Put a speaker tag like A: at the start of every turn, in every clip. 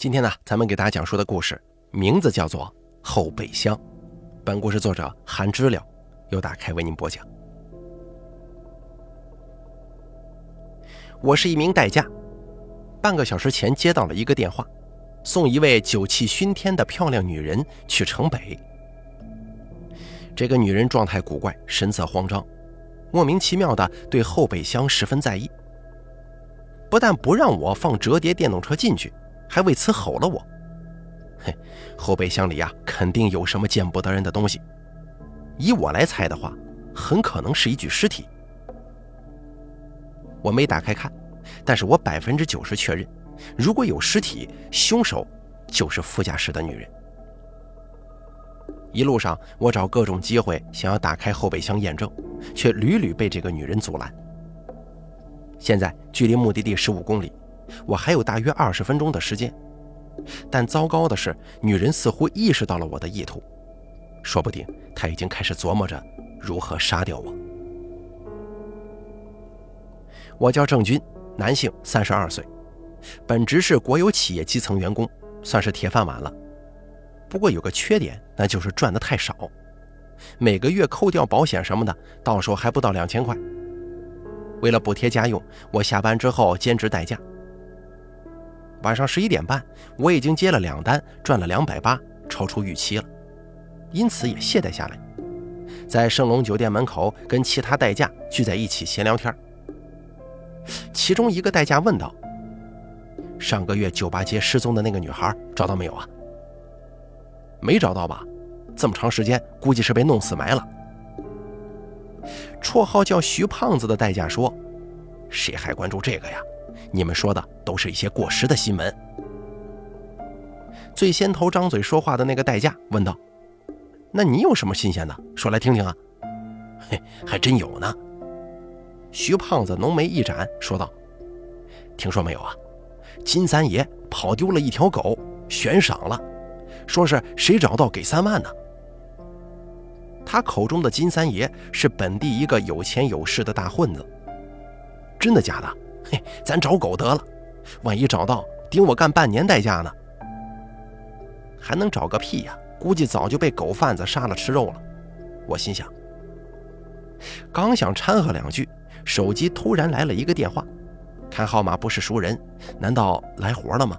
A: 今天呢，咱们给大家讲述的故事名字叫做《后备箱》。本故事作者韩知了由打开为您播讲。我是一名代驾，半个小时前接到了一个电话，送一位酒气熏天的漂亮女人去城北。这个女人状态古怪，神色慌张，莫名其妙的对后备箱十分在意，不但不让我放折叠电动车进去。还为此吼了我，嘿，后备箱里呀，肯定有什么见不得人的东西。以我来猜的话，很可能是一具尸体。我没打开看，但是我百分之九十确认，如果有尸体，凶手就是副驾驶的女人。一路上，我找各种机会想要打开后备箱验证，却屡屡被这个女人阻拦。现在距离目的地十五公里。我还有大约二十分钟的时间，但糟糕的是，女人似乎意识到了我的意图，说不定她已经开始琢磨着如何杀掉我。我叫郑军，男性，三十二岁，本职是国有企业基层员工，算是铁饭碗了。不过有个缺点，那就是赚的太少，每个月扣掉保险什么的，到手还不到两千块。为了补贴家用，我下班之后兼职代驾。晚上十一点半，我已经接了两单，赚了两百八，超出预期了，因此也懈怠下来，在圣龙酒店门口跟其他代驾聚在一起闲聊天。其中一个代驾问道：“上个月酒吧街失踪的那个女孩找到没有啊？”“没找到吧？这么长时间，估计是被弄死埋了。”绰号叫徐胖子的代驾说：“谁还关注这个呀？”你们说的都是一些过时的新闻。最先头张嘴说话的那个代驾问道：“那你有什么新鲜的？说来听听啊。”“嘿，还真有呢。”徐胖子浓眉一展，说道：“听说没有啊？金三爷跑丢了一条狗，悬赏了，说是谁找到给三万呢。”他口中的金三爷是本地一个有钱有势的大混子。真的假的？嘿，咱找狗得了，万一找到，顶我干半年代驾呢。还能找个屁呀！估计早就被狗贩子杀了吃肉了。我心想，刚想掺和两句，手机突然来了一个电话，看号码不是熟人，难道来活了吗？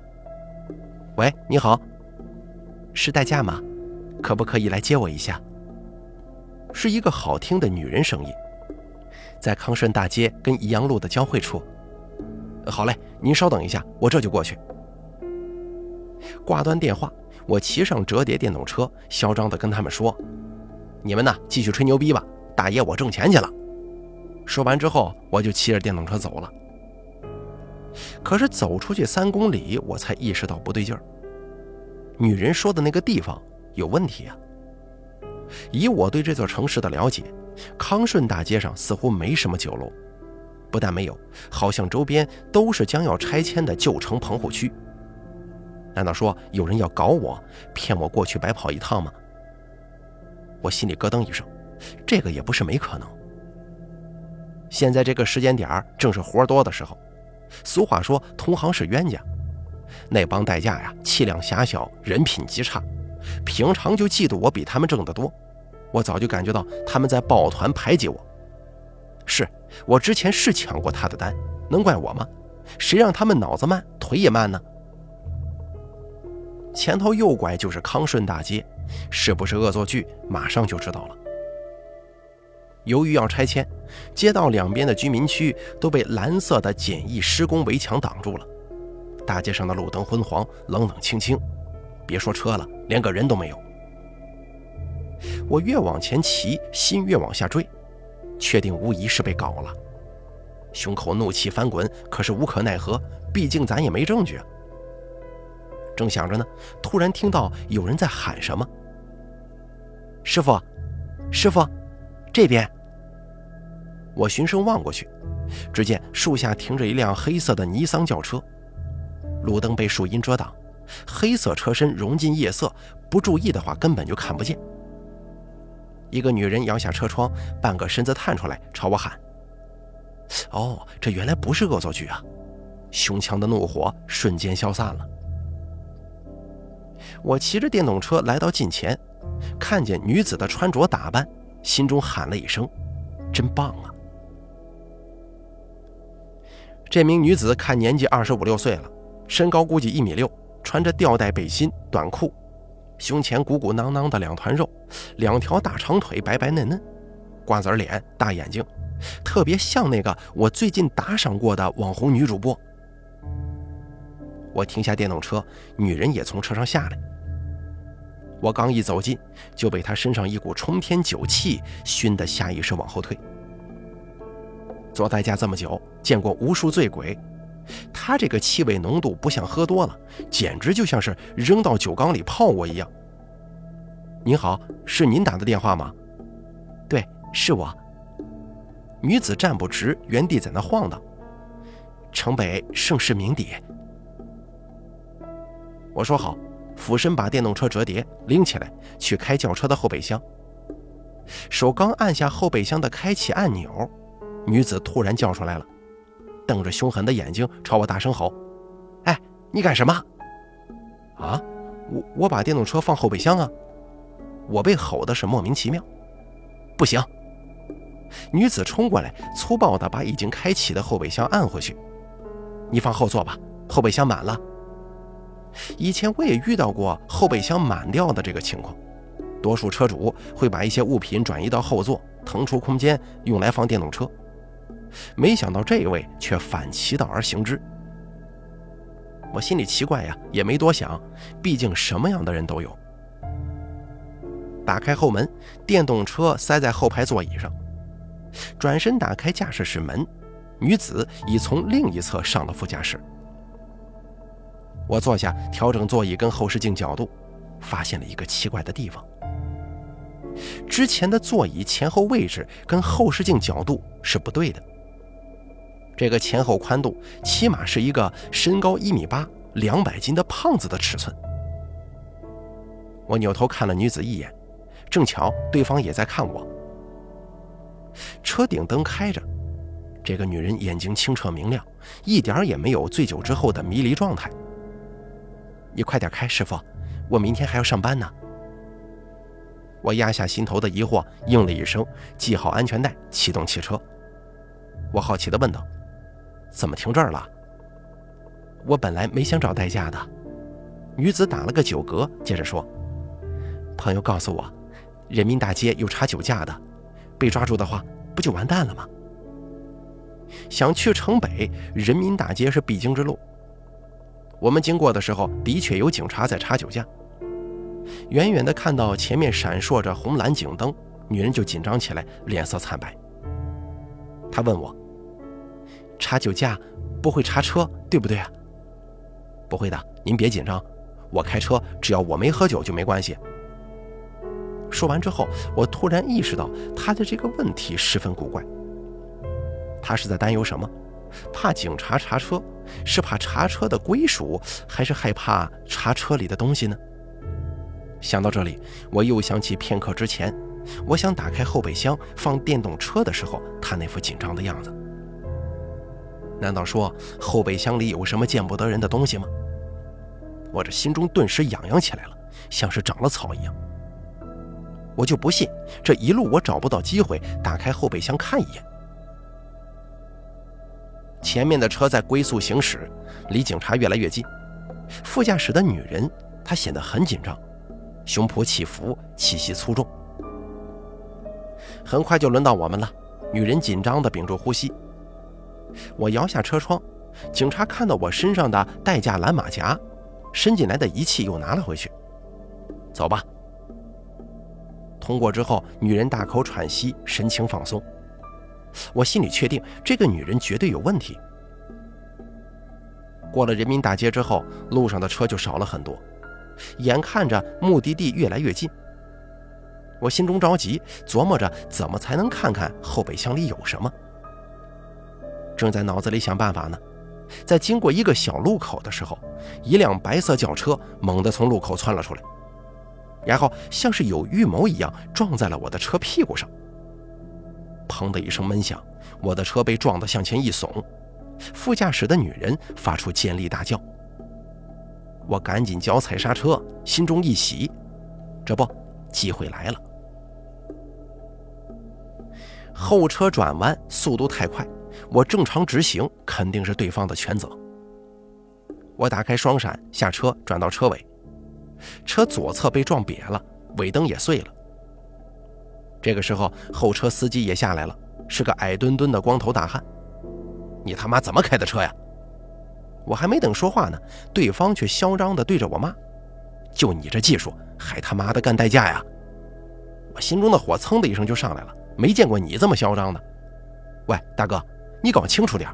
A: 喂，你好，是代驾吗？可不可以来接我一下？是一个好听的女人声音，在康顺大街跟宜阳路的交汇处。好嘞，您稍等一下，我这就过去。挂断电话，我骑上折叠电动车，嚣张地跟他们说：“你们呢，继续吹牛逼吧，大爷我挣钱去了。”说完之后，我就骑着电动车走了。可是走出去三公里，我才意识到不对劲儿。女人说的那个地方有问题啊！以我对这座城市的了解，康顺大街上似乎没什么酒楼。不但没有，好像周边都是将要拆迁的旧城棚户区。难道说有人要搞我，骗我过去白跑一趟吗？我心里咯噔一声，这个也不是没可能。现在这个时间点正是活多的时候，俗话说同行是冤家，那帮代驾呀气量狭小，人品极差，平常就嫉妒我比他们挣得多。我早就感觉到他们在抱团排挤我。是。我之前是抢过他的单，能怪我吗？谁让他们脑子慢，腿也慢呢？前头右拐就是康顺大街，是不是恶作剧，马上就知道了。由于要拆迁，街道两边的居民区都被蓝色的简易施工围墙挡住了，大街上的路灯昏黄，冷冷清清，别说车了，连个人都没有。我越往前骑，心越往下坠。确定无疑是被搞了，胸口怒气翻滚，可是无可奈何，毕竟咱也没证据啊。正想着呢，突然听到有人在喊什么：“师傅，师傅，这边！”我循声望过去，只见树下停着一辆黑色的尼桑轿车，路灯被树荫遮挡，黑色车身融进夜色，不注意的话根本就看不见。一个女人摇下车窗，半个身子探出来，朝我喊：“哦，这原来不是恶作剧啊！”胸腔的怒火瞬间消散了。我骑着电动车来到近前，看见女子的穿着打扮，心中喊了一声：“真棒啊！”这名女子看年纪二十五六岁了，身高估计一米六，穿着吊带背心、短裤，胸前鼓鼓囊囊的两团肉，两条大长腿白白嫩嫩，瓜子脸、大眼睛，特别像那个我最近打赏过的网红女主播。我停下电动车，女人也从车上下来。我刚一走近，就被她身上一股冲天酒气熏得下意识往后退。做代驾这么久，见过无数醉鬼，她这个气味浓度不像喝多了，简直就像是扔到酒缸里泡过一样。您好，是您打的电话吗？
B: 对，是我。
A: 女子站不直，原地在那晃荡。
B: 城北盛世名邸。
A: 我说好，俯身把电动车折叠拎起来，去开轿车的后备箱。手刚按下后备箱的开启按钮，女子突然叫出来了，瞪着凶狠的眼睛朝我大声吼：“哎，你干什么？”啊，我我把电动车放后备箱啊！我被吼的是莫名其妙。不行！女子冲过来，粗暴地把已经开启的后备箱按回去。你放后座吧，后备箱满了。以前我也遇到过后备箱满掉的这个情况，多数车主会把一些物品转移到后座，腾出空间用来放电动车。没想到这位却反其道而行之。我心里奇怪呀，也没多想，毕竟什么样的人都有。打开后门，电动车塞在后排座椅上，转身打开驾驶室门，女子已从另一侧上了副驾驶。我坐下，调整座椅跟后视镜角度，发现了一个奇怪的地方。之前的座椅前后位置跟后视镜角度是不对的。这个前后宽度起码是一个身高一米八、两百斤的胖子的尺寸。我扭头看了女子一眼，正巧对方也在看我。车顶灯开着，这个女人眼睛清澈明亮，一点也没有醉酒之后的迷离状态。你快点开，师傅，我明天还要上班呢。我压下心头的疑惑，应了一声，系好安全带，启动汽车。我好奇地问道：“怎么停这儿了？”我本来没想找代驾的。女子打了个酒嗝，接着说：“朋友告诉我，人民大街有查酒驾的，被抓住的话，不就完蛋了吗？想去城北，人民大街是必经之路。”我们经过的时候，的确有警察在查酒驾。远远的看到前面闪烁着红蓝警灯，女人就紧张起来，脸色惨白。她问我：“查酒驾不会查车，对不对啊？”“不会的，您别紧张，我开车只要我没喝酒就没关系。”说完之后，我突然意识到他的这个问题十分古怪。他是在担忧什么？怕警察查车，是怕查车的归属，还是害怕查车里的东西呢？想到这里，我又想起片刻之前，我想打开后备箱放电动车的时候，他那副紧张的样子。难道说后备箱里有什么见不得人的东西吗？我这心中顿时痒痒起来了，像是长了草一样。我就不信这一路我找不到机会打开后备箱看一眼。前面的车在龟速行驶，离警察越来越近。副驾驶的女人，她显得很紧张，胸脯起伏，气息粗重。很快就轮到我们了，女人紧张地屏住呼吸。我摇下车窗，警察看到我身上的代驾蓝马甲，伸进来的仪器又拿了回去。走吧。通过之后，女人大口喘息，神情放松。我心里确定，这个女人绝对有问题。过了人民大街之后，路上的车就少了很多，眼看着目的地越来越近，我心中着急，琢磨着怎么才能看看后备箱里有什么。正在脑子里想办法呢，在经过一个小路口的时候，一辆白色轿车猛地从路口窜了出来，然后像是有预谋一样撞在了我的车屁股上。砰的一声闷响，我的车被撞得向前一耸，副驾驶的女人发出尖利大叫。我赶紧脚踩刹车，心中一喜，这不，机会来了。后车转弯速度太快，我正常直行肯定是对方的全责。我打开双闪下车，转到车尾，车左侧被撞瘪了，尾灯也碎了。这个时候，后车司机也下来了，是个矮墩墩的光头大汉。你他妈怎么开的车呀？我还没等说话呢，对方却嚣张地对着我骂：“就你这技术，还他妈的干代驾呀！”我心中的火噌的一声就上来了，没见过你这么嚣张的。喂，大哥，你搞清楚点，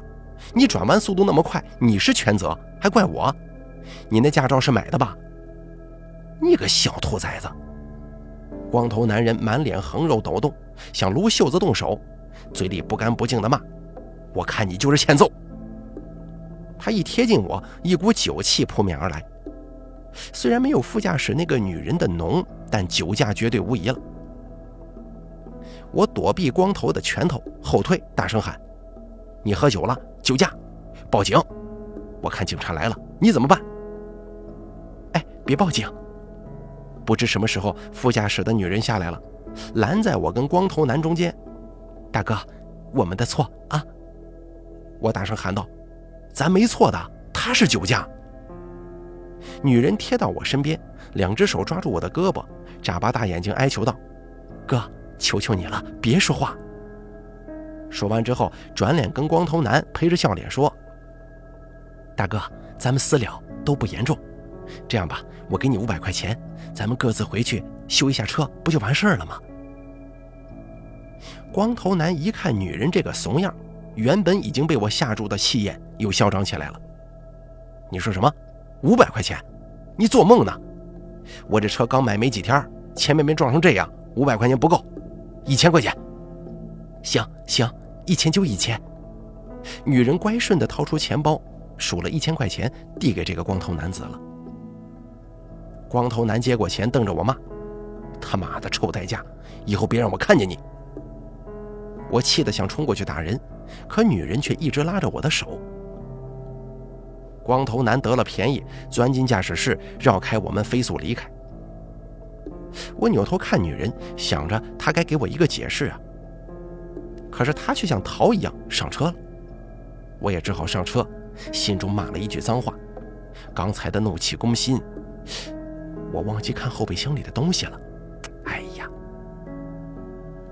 A: 你转弯速度那么快，你是全责，还怪我？你那驾照是买的吧？你个小兔崽子！光头男人满脸横肉抖动，想撸袖子动手，嘴里不干不净的骂：“我看你就是欠揍！”他一贴近我，一股酒气扑面而来。虽然没有副驾驶那个女人的浓，但酒驾绝对无疑了。我躲避光头的拳头，后退，大声喊：“你喝酒了，酒驾，报警！我看警察来了，你怎么办？”
B: 哎，别报警！
A: 不知什么时候，副驾驶的女人下来了，拦在我跟光头男中间。
B: 大哥，我们的错啊！
A: 我大声喊道。咱没错的，他是酒驾。女人贴到我身边，两只手抓住我的胳膊，眨巴大眼睛哀求道：“
B: 哥，求求你了，别说话。”
A: 说完之后，转脸跟光头男陪着笑脸说：“
B: 大哥，咱们私了，都不严重。这样吧，我给你五百块钱，咱们各自回去修一下车，不就完事儿了吗？”
A: 光头男一看女人这个怂样。原本已经被我吓住的气焰又嚣张起来了。你说什么？五百块钱？你做梦呢！我这车刚买没几天，前面没撞成这样，五百块钱不够，一千块钱。
B: 行行，一千就一千。
A: 女人乖顺地掏出钱包，数了一千块钱，递给这个光头男子了。光头男接过钱，瞪着我骂：“他妈的臭代驾，以后别让我看见你！”我气得想冲过去打人。可女人却一直拉着我的手。光头男得了便宜，钻进驾驶室，绕开我们，飞速离开。我扭头看女人，想着她该给我一个解释啊。可是他却像逃一样上车了，我也只好上车，心中骂了一句脏话。刚才的怒气攻心，我忘记看后备箱里的东西了。哎呀，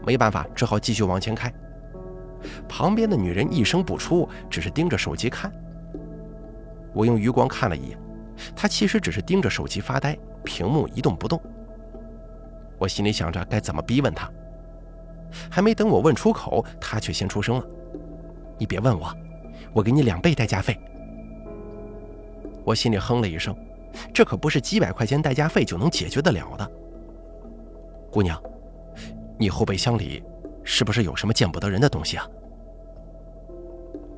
A: 没办法，只好继续往前开。旁边的女人一声不出，只是盯着手机看。我用余光看了一眼，她其实只是盯着手机发呆，屏幕一动不动。我心里想着该怎么逼问她，还没等我问出口，她却先出声了：“
B: 你别问我，我给你两倍代驾费。”
A: 我心里哼了一声，这可不是几百块钱代驾费就能解决得了的。姑娘，你后备箱里是不是有什么见不得人的东西啊？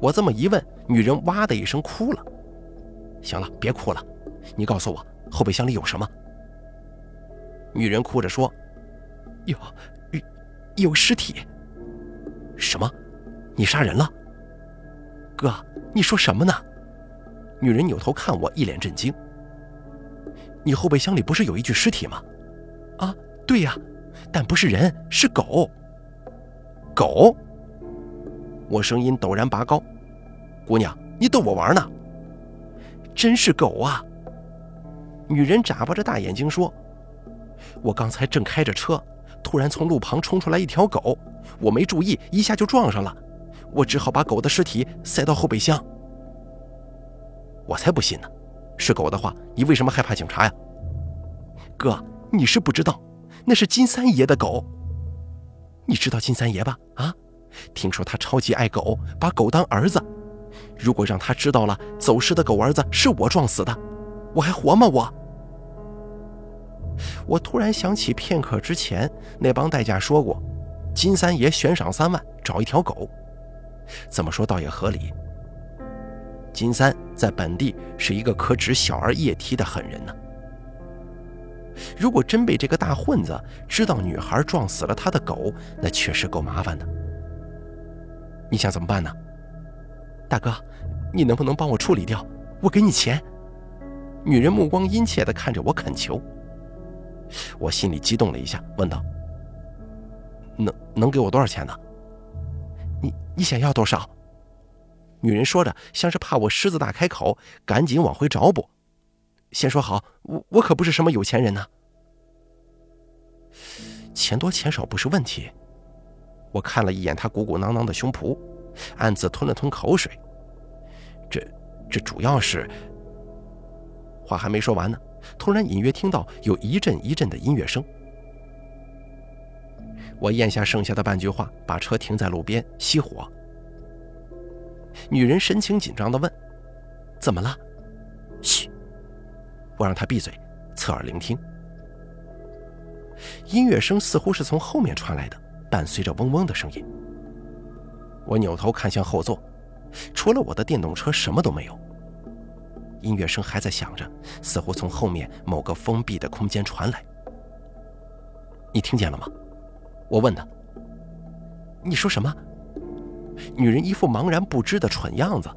A: 我这么一问，女人哇的一声哭了。行了，别哭了，你告诉我后备箱里有什么？女人哭着说：“
B: 有，有，尸体。”
A: 什么？你杀人了？
B: 哥，你说什么呢？
A: 女人扭头看我，一脸震惊。
B: 你后备箱里不是有一具尸体吗？啊，对呀，但不是人，是狗。
A: 狗？我声音陡然拔高：“姑娘，你逗我玩呢？
B: 真是狗啊！”
A: 女人眨巴着大眼睛说：“
B: 我刚才正开着车，突然从路旁冲出来一条狗，我没注意，一下就撞上了，我只好把狗的尸体塞到后备箱。”
A: 我才不信呢！是狗的话，你为什么害怕警察呀？
B: 哥，你是不知道，那是金三爷的狗。你知道金三爷吧？啊？听说他超级爱狗，把狗当儿子。如果让他知道了走失的狗儿子是我撞死的，我还活吗？我……
A: 我突然想起片刻之前那帮代驾说过，金三爷悬赏三万找一条狗。这么说倒也合理。金三在本地是一个可指小儿夜啼的狠人呢。如果真被这个大混子知道女孩撞死了他的狗，那确实够麻烦的。你想怎么办呢，
B: 大哥？你能不能帮我处理掉？我给你钱。女人目光殷切地看着我恳求。我心里激动了一下，问道：“能能给我多少钱呢？你你想要多少？”女人说着，像是怕我狮子大开口，赶紧往回找补。先说好，我我可不是什么有钱人呐。钱多钱少不是问题。我看了一眼他鼓鼓囊囊的胸脯，暗自吞了吞口水。这这主要是……话还没说完呢，突然隐约听到有一阵一阵的音乐声。我咽下剩下的半句话，把车停在路边熄火。女人神情紧张地问：“怎么了？”“嘘。”我让她闭嘴，侧耳聆听。音乐声似乎是从后面传来的，伴随着嗡嗡的声音。我扭头看向后座，除了我的电动车，什么都没有。音乐声还在响着，似乎从后面某个封闭的空间传来。你听见了吗？我问她。你说什么？女人一副茫然不知的蠢样子，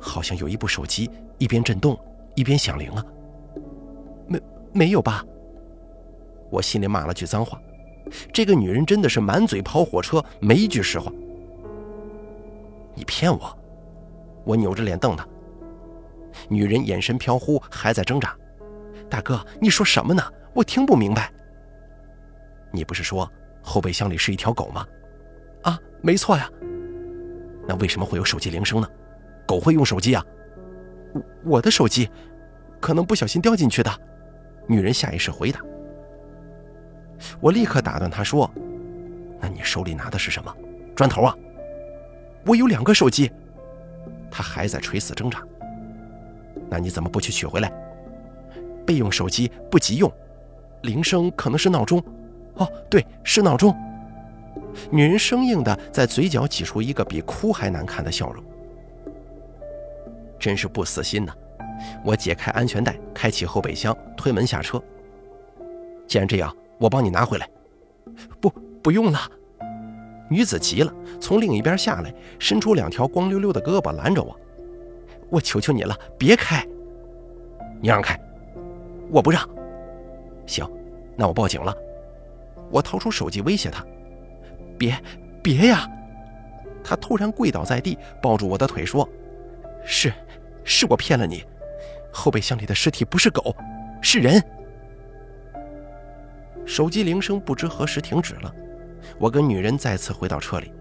B: 好像有一部手机一边震动一边响铃啊。没没有吧？我心里骂了句脏话，这个女人真的是满嘴跑火车，没一句实话。你骗我！我扭着脸瞪她。女人眼神飘忽，还在挣扎。大哥，你说什么呢？我听不明白。你不是说后备箱里是一条狗吗？啊，没错呀。那为什么会有手机铃声呢？狗会用手机啊？我我的手机，可能不小心掉进去的。女人下意识回答。我立刻打断她说：“那你手里拿的是什么？砖头啊？我有两个手机。”她还在垂死挣扎。那你怎么不去取回来？备用手机不急用，铃声可能是闹钟。哦，对，是闹钟。女人生硬的在嘴角挤出一个比哭还难看的笑容。真是不死心呐！我解开安全带，开启后备箱，推门下车。既然这样，我帮你拿回来。不，不用了。女子急了，从另一边下来，伸出两条光溜溜的胳膊拦着我。我求求你了，别开！你让开，我不让。行，那我报警了。我掏出手机威胁他。别，别呀！他突然跪倒在地，抱住我的腿说：“是，是我骗了你。后备箱里的尸体不是狗，是人。”手机铃声不知何时停止了。我跟女人再次回到车里，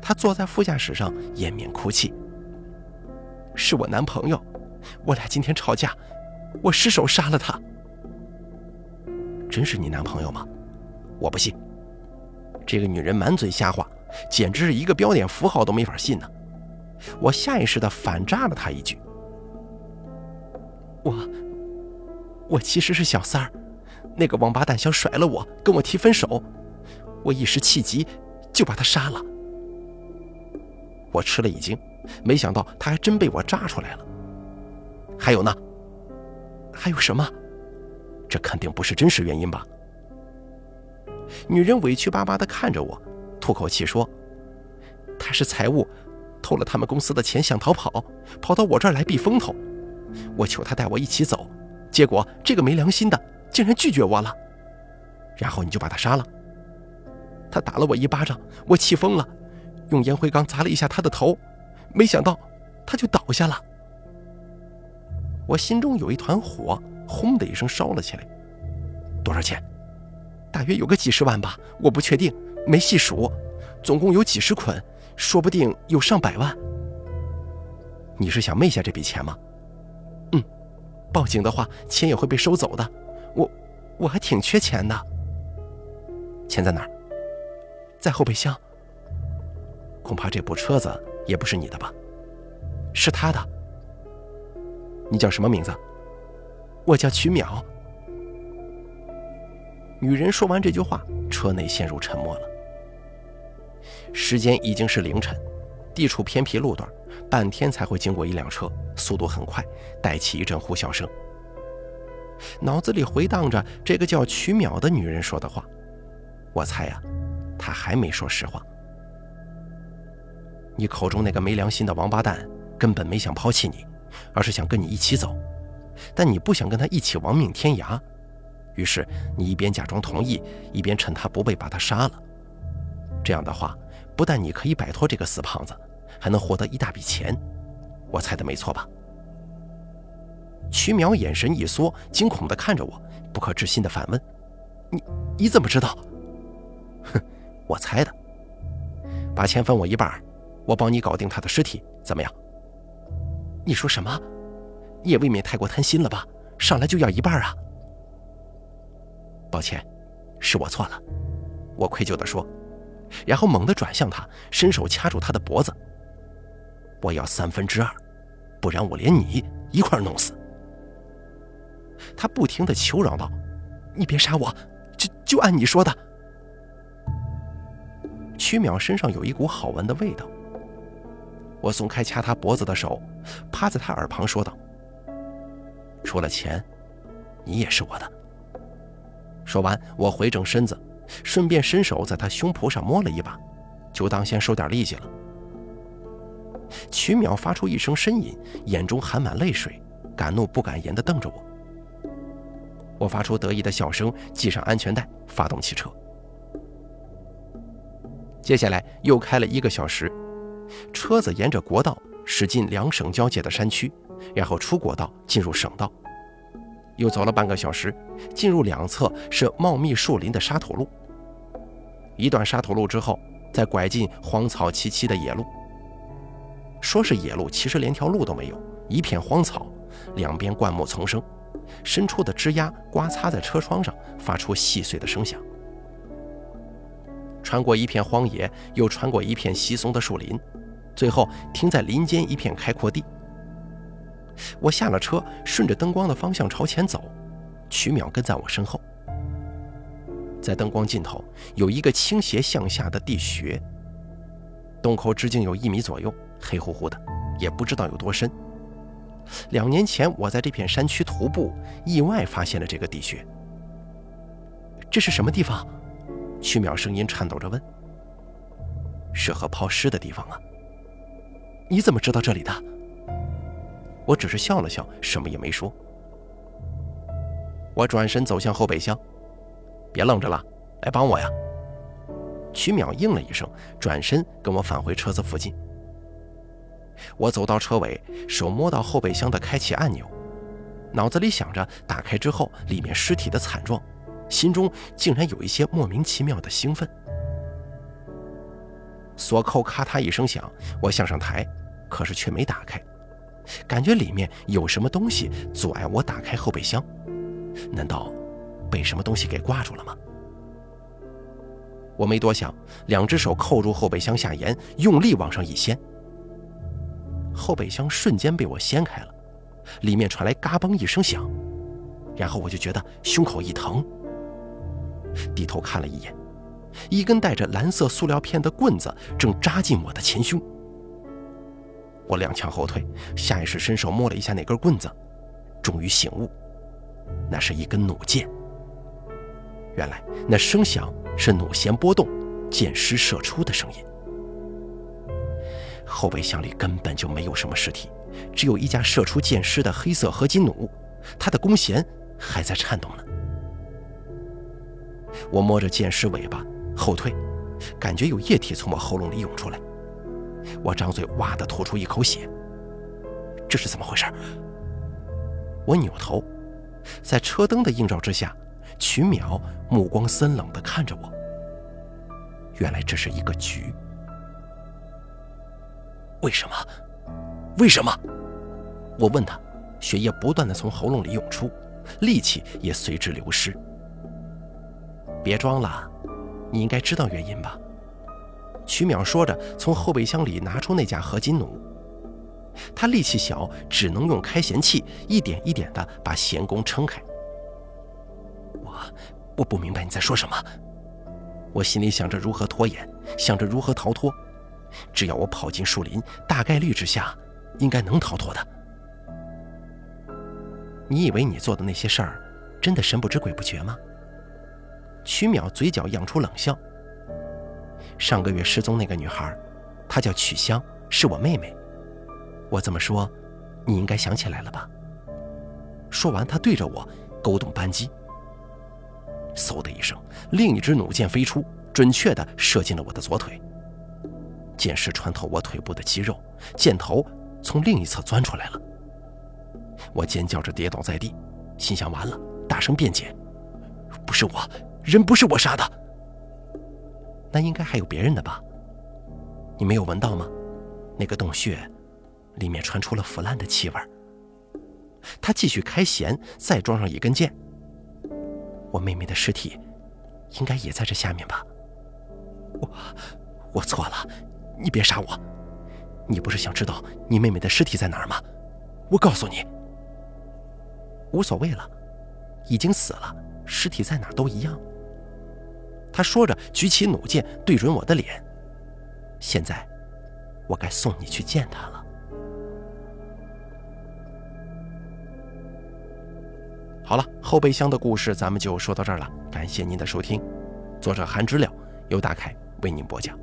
B: 她坐在副驾驶上，掩面哭泣。是我男朋友，我俩今天吵架，我失手杀了他。真是你男朋友吗？我不信。这个女人满嘴瞎话，简直是一个标点符号都没法信呢。我下意识的反诈了她一句：“我，我其实是小三儿，那个王八蛋想甩了我，跟我提分手，我一时气急，就把他杀了。”我吃了一惊。没想到他还真被我扎出来了。还有呢？还有什么？这肯定不是真实原因吧？女人委屈巴巴地看着我，吐口气说：“他是财务，偷了他们公司的钱想逃跑，跑到我这儿来避风头。我求他带我一起走，结果这个没良心的竟然拒绝我了。然后你就把他杀了。他打了我一巴掌，我气疯了，用烟灰缸砸了一下他的头。”没想到，他就倒下了。我心中有一团火，轰的一声烧了起来。多少钱？大约有个几十万吧，我不确定，没细数。总共有几十捆，说不定有上百万。你是想昧下这笔钱吗？嗯，报警的话，钱也会被收走的。我，我还挺缺钱的。钱在哪儿？在后备箱。恐怕这部车子。也不是你的吧？是他的。你叫什么名字？我叫曲淼。女人说完这句话，车内陷入沉默了。时间已经是凌晨，地处偏僻路段，半天才会经过一辆车，速度很快，带起一阵呼啸声。脑子里回荡着这个叫曲淼的女人说的话，我猜呀，她还没说实话。你口中那个没良心的王八蛋，根本没想抛弃你，而是想跟你一起走。但你不想跟他一起亡命天涯，于是你一边假装同意，一边趁他不备把他杀了。这样的话，不但你可以摆脱这个死胖子，还能获得一大笔钱。我猜的没错吧？曲淼眼神一缩，惊恐地看着我，不可置信地反问：“你你怎么知道？”哼，我猜的。把钱分我一半，我帮你搞定他的尸体，怎么样？你说什么？你也未免太过贪心了吧？上来就要一半啊！抱歉，是我错了。我愧疚地说，然后猛地转向他，伸手掐住他的脖子。我要三分之二，不然我连你一块弄死。他不停地求饶道：“你别杀我，就就按你说的。”曲淼身上有一股好闻的味道。我松开掐他脖子的手，趴在他耳旁说道：“除了钱，你也是我的。”说完，我回正身子，顺便伸手在他胸脯上摸了一把，就当先收点利息了。曲淼发出一声呻吟，眼中含满泪水，敢怒不敢言地瞪着我。我发出得意的笑声，系上安全带，发动汽车。接下来又开了一个小时，车子沿着国道驶进两省交界的山区，然后出国道进入省道。又走了半个小时，进入两侧是茂密树林的沙土路。一段沙土路之后，再拐进荒草萋萋的野路。说是野路，其实连条路都没有，一片荒草，两边灌木丛生。伸出的枝丫刮擦在车窗上，发出细碎的声响。穿过一片荒野，又穿过一片稀松的树林，最后停在林间一片开阔地。我下了车，顺着灯光的方向朝前走，曲淼跟在我身后。在灯光尽头有一个倾斜向下的地穴，洞口直径有一米左右，黑乎乎的，也不知道有多深。两年前，我在这片山区徒步，意外发现了这个地穴。这是什么地方？曲淼声音颤抖着问。适合抛尸的地方啊。你怎么知道这里的？我只是笑了笑，什么也没说。我转身走向后备箱，别愣着了，来帮我呀。曲淼应了一声，转身跟我返回车子附近。我走到车尾，手摸到后备箱的开启按钮，脑子里想着打开之后里面尸体的惨状，心中竟然有一些莫名其妙的兴奋。锁扣咔嗒一声响，我向上抬，可是却没打开，感觉里面有什么东西阻碍我打开后备箱，难道被什么东西给挂住了吗？我没多想，两只手扣住后备箱下沿，用力往上一掀。后备箱瞬间被我掀开了，里面传来嘎嘣一声响，然后我就觉得胸口一疼，低头看了一眼，一根带着蓝色塑料片的棍子正扎进我的前胸。我踉跄后退，下意识伸手摸了一下那根棍子，终于醒悟，那是一根弩箭。原来那声响是弩弦波动，箭矢射出的声音。后备箱里根本就没有什么尸体，只有一架射出箭矢的黑色合金弩，它的弓弦还在颤动呢。我摸着箭矢尾巴后退，感觉有液体从我喉咙里涌出来，我张嘴哇的吐出一口血。这是怎么回事？我扭头，在车灯的映照之下，曲淼目光森冷地看着我。原来这是一个局。为什么？为什么？我问他，血液不断的从喉咙里涌出，力气也随之流失。别装了，你应该知道原因吧？曲淼说着，从后备箱里拿出那架合金弩。他力气小，只能用开弦器一点一点的把弦弓撑开。我我不明白你在说什么。我心里想着如何拖延，想着如何逃脱。只要我跑进树林，大概率之下，应该能逃脱的。你以为你做的那些事儿，真的神不知鬼不觉吗？曲淼嘴角漾出冷笑。上个月失踪那个女孩，她叫曲香，是我妹妹。我这么说，你应该想起来了吧？说完，他对着我勾动扳机。嗖的一声，另一支弩箭飞出，准确地射进了我的左腿。箭矢穿透我腿部的肌肉，箭头从另一侧钻出来了。我尖叫着跌倒在地，心想：完了！大声辩解：“不是我，人不是我杀的。”那应该还有别人的吧？你没有闻到吗？那个洞穴里面传出了腐烂的气味。他继续开弦，再装上一根箭。我妹妹的尸体应该也在这下面吧？我我错了，你别杀我！你不是想知道你妹妹的尸体在哪儿吗？我告诉你，无所谓了，已经死了，尸体在哪儿都一样。他说着，举起弩箭对准我的脸。现在，我该送你去见他了。好了，后备箱的故事咱们就说到这儿了。感谢您的收听，作者韩知了由大凯为您播讲。